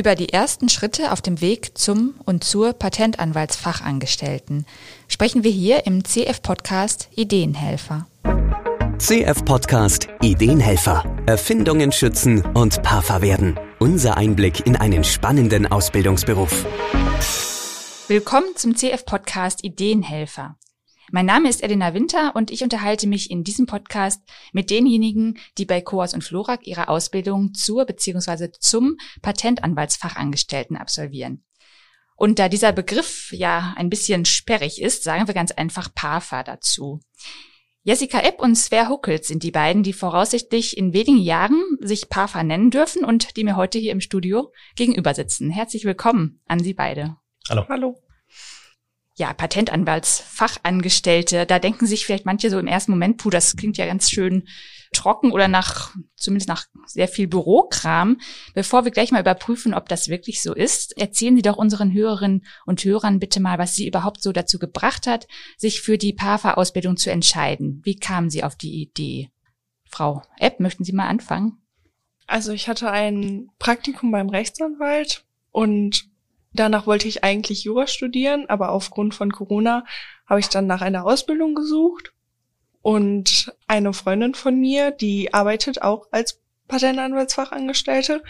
Über die ersten Schritte auf dem Weg zum und zur Patentanwaltsfachangestellten sprechen wir hier im CF-Podcast Ideenhelfer. CF-Podcast Ideenhelfer. Erfindungen schützen und Parfer werden. Unser Einblick in einen spannenden Ausbildungsberuf. Willkommen zum CF-Podcast Ideenhelfer. Mein Name ist Elena Winter und ich unterhalte mich in diesem Podcast mit denjenigen, die bei Coas und Florak ihre Ausbildung zur bzw. zum Patentanwaltsfachangestellten absolvieren. Und da dieser Begriff ja ein bisschen sperrig ist, sagen wir ganz einfach PAFA dazu. Jessica Epp und Sver Huckels sind die beiden, die voraussichtlich in wenigen Jahren sich PAFA nennen dürfen und die mir heute hier im Studio gegenüber sitzen. Herzlich willkommen an Sie beide. Hallo. Hallo ja, Patentanwaltsfachangestellte, da denken sich vielleicht manche so im ersten Moment, puh, das klingt ja ganz schön trocken oder nach, zumindest nach sehr viel Bürokram. Bevor wir gleich mal überprüfen, ob das wirklich so ist, erzählen Sie doch unseren Hörerinnen und Hörern bitte mal, was Sie überhaupt so dazu gebracht hat, sich für die PAFA-Ausbildung zu entscheiden. Wie kamen Sie auf die Idee? Frau Epp, möchten Sie mal anfangen? Also ich hatte ein Praktikum beim Rechtsanwalt und Danach wollte ich eigentlich Jura studieren, aber aufgrund von Corona habe ich dann nach einer Ausbildung gesucht. Und eine Freundin von mir, die arbeitet auch als Patentanwaltsfachangestellte.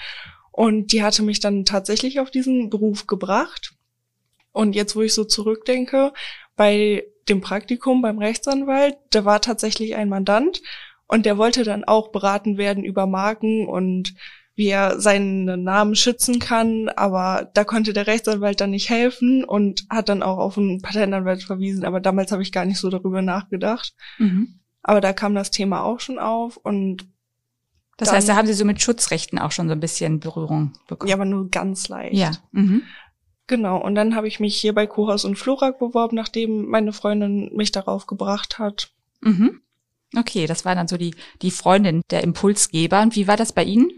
Und die hatte mich dann tatsächlich auf diesen Beruf gebracht. Und jetzt, wo ich so zurückdenke, bei dem Praktikum beim Rechtsanwalt, da war tatsächlich ein Mandant und der wollte dann auch beraten werden über Marken und wie er seinen Namen schützen kann, aber da konnte der Rechtsanwalt dann nicht helfen und hat dann auch auf einen Patentanwalt verwiesen, aber damals habe ich gar nicht so darüber nachgedacht. Mhm. Aber da kam das Thema auch schon auf und das dann, heißt, da haben Sie so mit Schutzrechten auch schon so ein bisschen Berührung bekommen. Ja, aber nur ganz leicht. Ja. Mhm. Genau, und dann habe ich mich hier bei Kohaus und Florak beworben, nachdem meine Freundin mich darauf gebracht hat. Mhm. Okay, das war dann so die, die Freundin, der Impulsgeber. Und wie war das bei Ihnen?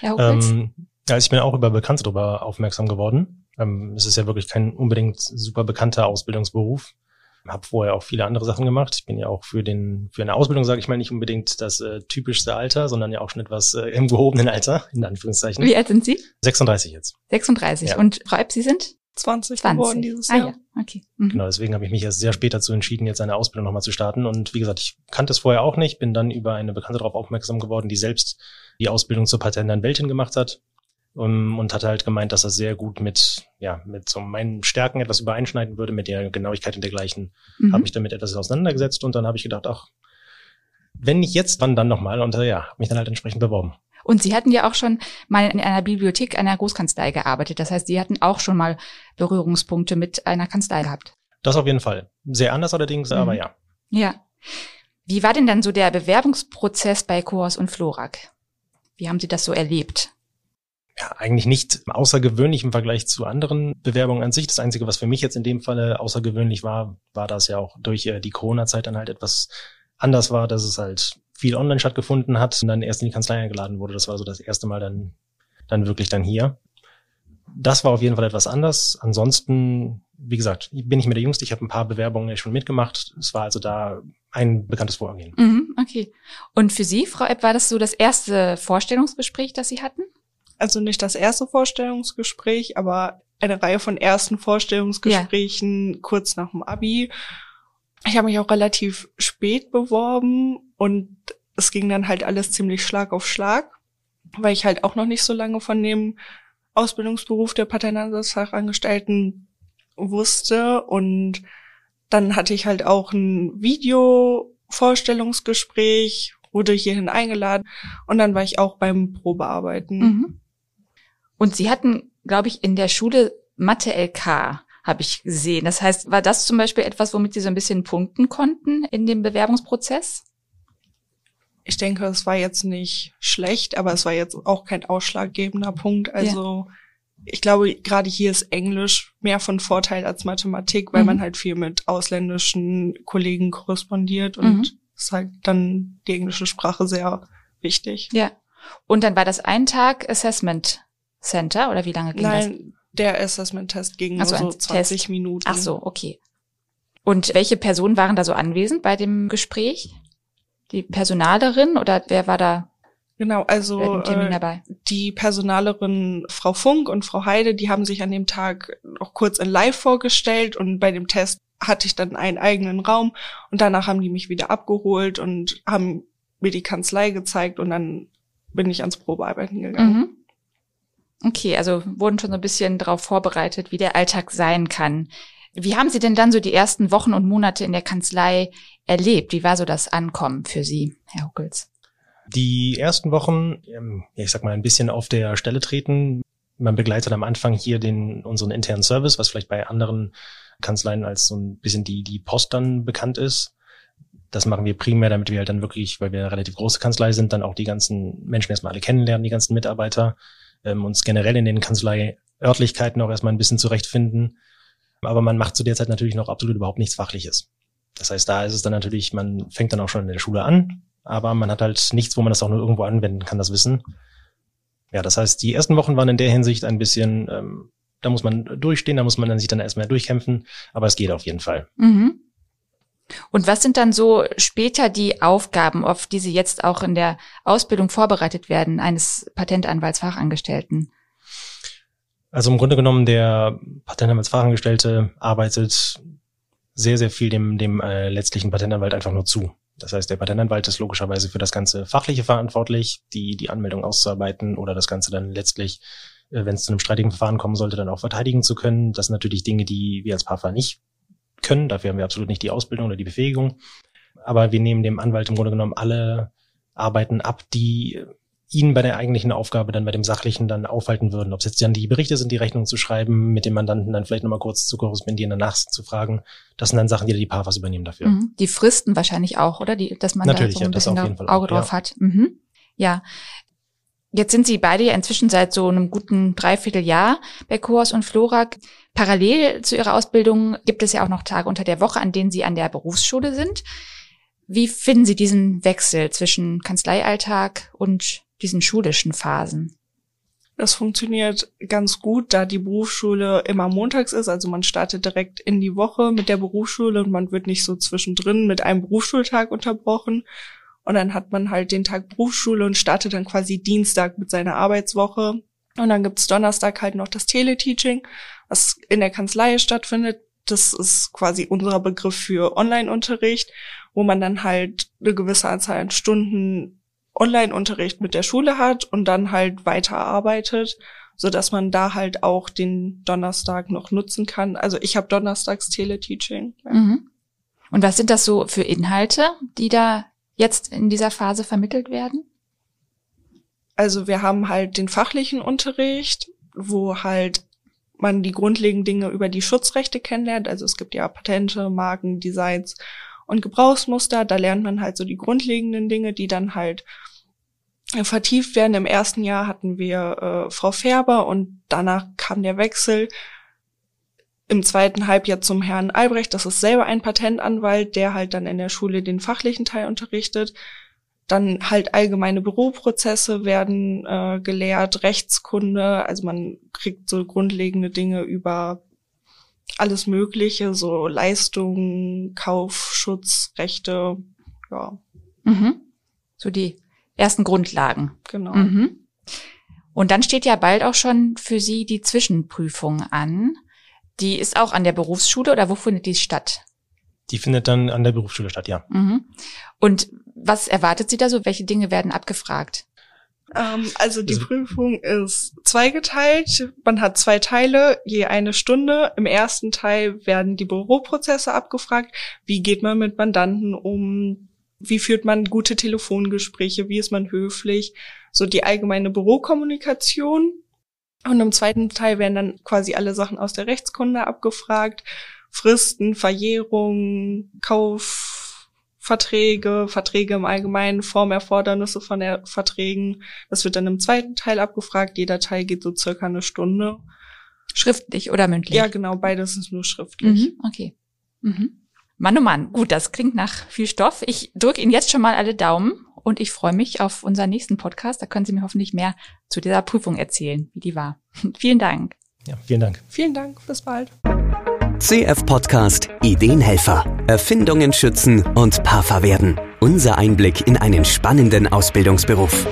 Herr ähm, ja, ich bin auch über Bekannte darüber aufmerksam geworden. Ähm, es ist ja wirklich kein unbedingt super bekannter Ausbildungsberuf. Habe vorher auch viele andere Sachen gemacht. Ich bin ja auch für den für eine Ausbildung, sage ich mal, nicht unbedingt das äh, typischste Alter, sondern ja auch schon etwas äh, im gehobenen Alter, in Anführungszeichen. Wie alt sind Sie? 36 jetzt. 36. Ja. Und Frau Eib, Sie sind? 20, 20. geworden dieses Jahr. Ah, ja. okay. Mhm. Genau, deswegen habe ich mich erst sehr spät dazu entschieden, jetzt eine Ausbildung nochmal zu starten. Und wie gesagt, ich kannte es vorher auch nicht, bin dann über eine Bekannte darauf aufmerksam geworden, die selbst die Ausbildung zur Patentanwältin gemacht hat um, und hatte halt gemeint, dass das sehr gut mit, ja, mit so meinen Stärken etwas übereinschneiden würde, mit der Genauigkeit und dergleichen. Mhm. Habe mich damit etwas auseinandergesetzt und dann habe ich gedacht, ach, wenn nicht jetzt, wann dann nochmal? Und äh, ja, habe mich dann halt entsprechend beworben. Und Sie hatten ja auch schon mal in einer Bibliothek einer Großkanzlei gearbeitet. Das heißt, Sie hatten auch schon mal Berührungspunkte mit einer Kanzlei gehabt. Das auf jeden Fall. Sehr anders allerdings, mhm. aber ja. Ja. Wie war denn dann so der Bewerbungsprozess bei Coors und Florak? Wie haben Sie das so erlebt? Ja, eigentlich nicht außergewöhnlich im Vergleich zu anderen Bewerbungen an sich. Das Einzige, was für mich jetzt in dem Falle außergewöhnlich war, war, dass ja auch durch äh, die Corona-Zeit dann halt etwas anders war, dass es halt viel online stattgefunden hat und dann erst in die Kanzlei eingeladen wurde. Das war so das erste Mal dann, dann wirklich dann hier. Das war auf jeden Fall etwas anders. Ansonsten, wie gesagt, bin ich mir der Jüngste. Ich habe ein paar Bewerbungen schon mitgemacht. Es war also da ein bekanntes Vorgehen. Mhm, okay. Und für Sie, Frau Epp, war das so das erste Vorstellungsgespräch, das Sie hatten? Also nicht das erste Vorstellungsgespräch, aber eine Reihe von ersten Vorstellungsgesprächen ja. kurz nach dem Abi. Ich habe mich auch relativ spät beworben und es ging dann halt alles ziemlich Schlag auf Schlag, weil ich halt auch noch nicht so lange von dem Ausbildungsberuf der Patentansatzfachangestellten wusste und dann hatte ich halt auch ein Video-Vorstellungsgespräch, wurde hierhin eingeladen und dann war ich auch beim Probearbeiten. Mhm. Und Sie hatten, glaube ich, in der Schule Mathe LK, habe ich gesehen. Das heißt, war das zum Beispiel etwas, womit Sie so ein bisschen punkten konnten in dem Bewerbungsprozess? Ich denke, es war jetzt nicht schlecht, aber es war jetzt auch kein ausschlaggebender Punkt. Also ja ich glaube, gerade hier ist Englisch mehr von Vorteil als Mathematik, weil mhm. man halt viel mit ausländischen Kollegen korrespondiert und mhm. ist halt dann die englische Sprache sehr wichtig. Ja. Und dann war das ein Tag Assessment Center oder wie lange ging Nein, das? Nein, der Assessment-Test ging also nur so 20 Test. Minuten. Ach so, okay. Und welche Personen waren da so anwesend bei dem Gespräch? Die Personalerin oder wer war da Genau, also äh, die Personalerin Frau Funk und Frau Heide, die haben sich an dem Tag auch kurz in Live vorgestellt und bei dem Test hatte ich dann einen eigenen Raum und danach haben die mich wieder abgeholt und haben mir die Kanzlei gezeigt und dann bin ich ans Probearbeiten gegangen. Mhm. Okay, also wurden schon so ein bisschen darauf vorbereitet, wie der Alltag sein kann. Wie haben Sie denn dann so die ersten Wochen und Monate in der Kanzlei erlebt? Wie war so das Ankommen für Sie, Herr Huckels? Die ersten Wochen, ähm, ja, ich sag mal, ein bisschen auf der Stelle treten. Man begleitet am Anfang hier den, unseren internen Service, was vielleicht bei anderen Kanzleien als so ein bisschen die, die Post dann bekannt ist. Das machen wir primär, damit wir halt dann wirklich, weil wir eine relativ große Kanzlei sind, dann auch die ganzen Menschen erstmal alle kennenlernen, die ganzen Mitarbeiter, ähm, uns generell in den Kanzleiörtlichkeiten auch erstmal ein bisschen zurechtfinden. Aber man macht zu der Zeit natürlich noch absolut überhaupt nichts Fachliches. Das heißt, da ist es dann natürlich, man fängt dann auch schon in der Schule an, aber man hat halt nichts, wo man das auch nur irgendwo anwenden kann, das Wissen. Ja, das heißt, die ersten Wochen waren in der Hinsicht ein bisschen, ähm, da muss man durchstehen, da muss man dann sich dann erstmal durchkämpfen, aber es geht auf jeden Fall. Mhm. Und was sind dann so später die Aufgaben, auf die Sie jetzt auch in der Ausbildung vorbereitet werden, eines Patentanwaltsfachangestellten? Also im Grunde genommen, der Patentanwaltsfachangestellte arbeitet sehr, sehr viel dem, dem äh, letztlichen Patentanwalt einfach nur zu. Das heißt, der Patentanwalt ist logischerweise für das ganze Fachliche verantwortlich, die, die Anmeldung auszuarbeiten oder das Ganze dann letztlich, äh, wenn es zu einem streitigen Verfahren kommen sollte, dann auch verteidigen zu können. Das sind natürlich Dinge, die wir als PAFA nicht können. Dafür haben wir absolut nicht die Ausbildung oder die Befähigung. Aber wir nehmen dem Anwalt im Grunde genommen alle Arbeiten ab, die ihn bei der eigentlichen Aufgabe dann bei dem Sachlichen dann aufhalten würden. Ob es jetzt dann die Berichte sind, die Rechnung zu schreiben, mit dem Mandanten dann vielleicht nochmal kurz zu korrespondieren, danach zu fragen. Das sind dann Sachen, die die PAFAs übernehmen dafür. Mhm. Die Fristen wahrscheinlich auch, oder? Die, dass man Natürlich, da so ein ja, bisschen Auge auch, drauf ja. hat. Mhm. Ja. Jetzt sind Sie beide ja inzwischen seit so einem guten Dreivierteljahr bei Koos und Florak. Parallel zu Ihrer Ausbildung gibt es ja auch noch Tage unter der Woche, an denen Sie an der Berufsschule sind. Wie finden Sie diesen Wechsel zwischen Kanzleialltag und diesen schulischen Phasen? Das funktioniert ganz gut, da die Berufsschule immer montags ist. Also man startet direkt in die Woche mit der Berufsschule und man wird nicht so zwischendrin mit einem Berufsschultag unterbrochen. Und dann hat man halt den Tag Berufsschule und startet dann quasi Dienstag mit seiner Arbeitswoche. Und dann gibt's Donnerstag halt noch das Teleteaching, was in der Kanzlei stattfindet. Das ist quasi unser Begriff für Online-Unterricht, wo man dann halt eine gewisse Anzahl an Stunden Online-Unterricht mit der Schule hat und dann halt weiterarbeitet, so dass man da halt auch den Donnerstag noch nutzen kann. Also ich habe Donnerstags Teleteaching. Ja. Mhm. Und was sind das so für Inhalte, die da jetzt in dieser Phase vermittelt werden? Also wir haben halt den fachlichen Unterricht, wo halt man die grundlegenden Dinge über die Schutzrechte kennenlernt. Also es gibt ja Patente, Marken, Designs und Gebrauchsmuster. Da lernt man halt so die grundlegenden Dinge, die dann halt vertieft werden. Im ersten Jahr hatten wir äh, Frau Färber und danach kam der Wechsel im zweiten Halbjahr zum Herrn Albrecht. Das ist selber ein Patentanwalt, der halt dann in der Schule den fachlichen Teil unterrichtet. Dann halt allgemeine Büroprozesse werden äh, gelehrt, Rechtskunde, also man kriegt so grundlegende Dinge über alles Mögliche, so Leistungen, Kauf, Schutz, Rechte, ja. Mhm. So die ersten Grundlagen. Genau. Mhm. Und dann steht ja bald auch schon für Sie die Zwischenprüfung an. Die ist auch an der Berufsschule oder wo findet die statt? Die findet dann an der Berufsschule statt, ja. Mhm. Und was erwartet Sie da so? Welche Dinge werden abgefragt? Ähm, also die also, Prüfung ist zweigeteilt. Man hat zwei Teile, je eine Stunde. Im ersten Teil werden die Büroprozesse abgefragt. Wie geht man mit Mandanten um? Wie führt man gute Telefongespräche, wie ist man höflich, so die allgemeine Bürokommunikation. Und im zweiten Teil werden dann quasi alle Sachen aus der Rechtskunde abgefragt, Fristen, Verjährung, Kaufverträge, Verträge im Allgemeinen, Formerfordernisse von der Verträgen. Das wird dann im zweiten Teil abgefragt. Jeder Teil geht so circa eine Stunde. Schriftlich oder mündlich? Ja, genau, beides ist nur schriftlich. Mhm, okay. Mhm. Mann, oh Mann, gut, das klingt nach viel Stoff. Ich drücke Ihnen jetzt schon mal alle Daumen und ich freue mich auf unseren nächsten Podcast. Da können Sie mir hoffentlich mehr zu dieser Prüfung erzählen, wie die war. vielen Dank. Ja, vielen Dank. Vielen Dank. Bis bald. CF Podcast Ideenhelfer. Erfindungen schützen und Papa werden. Unser Einblick in einen spannenden Ausbildungsberuf.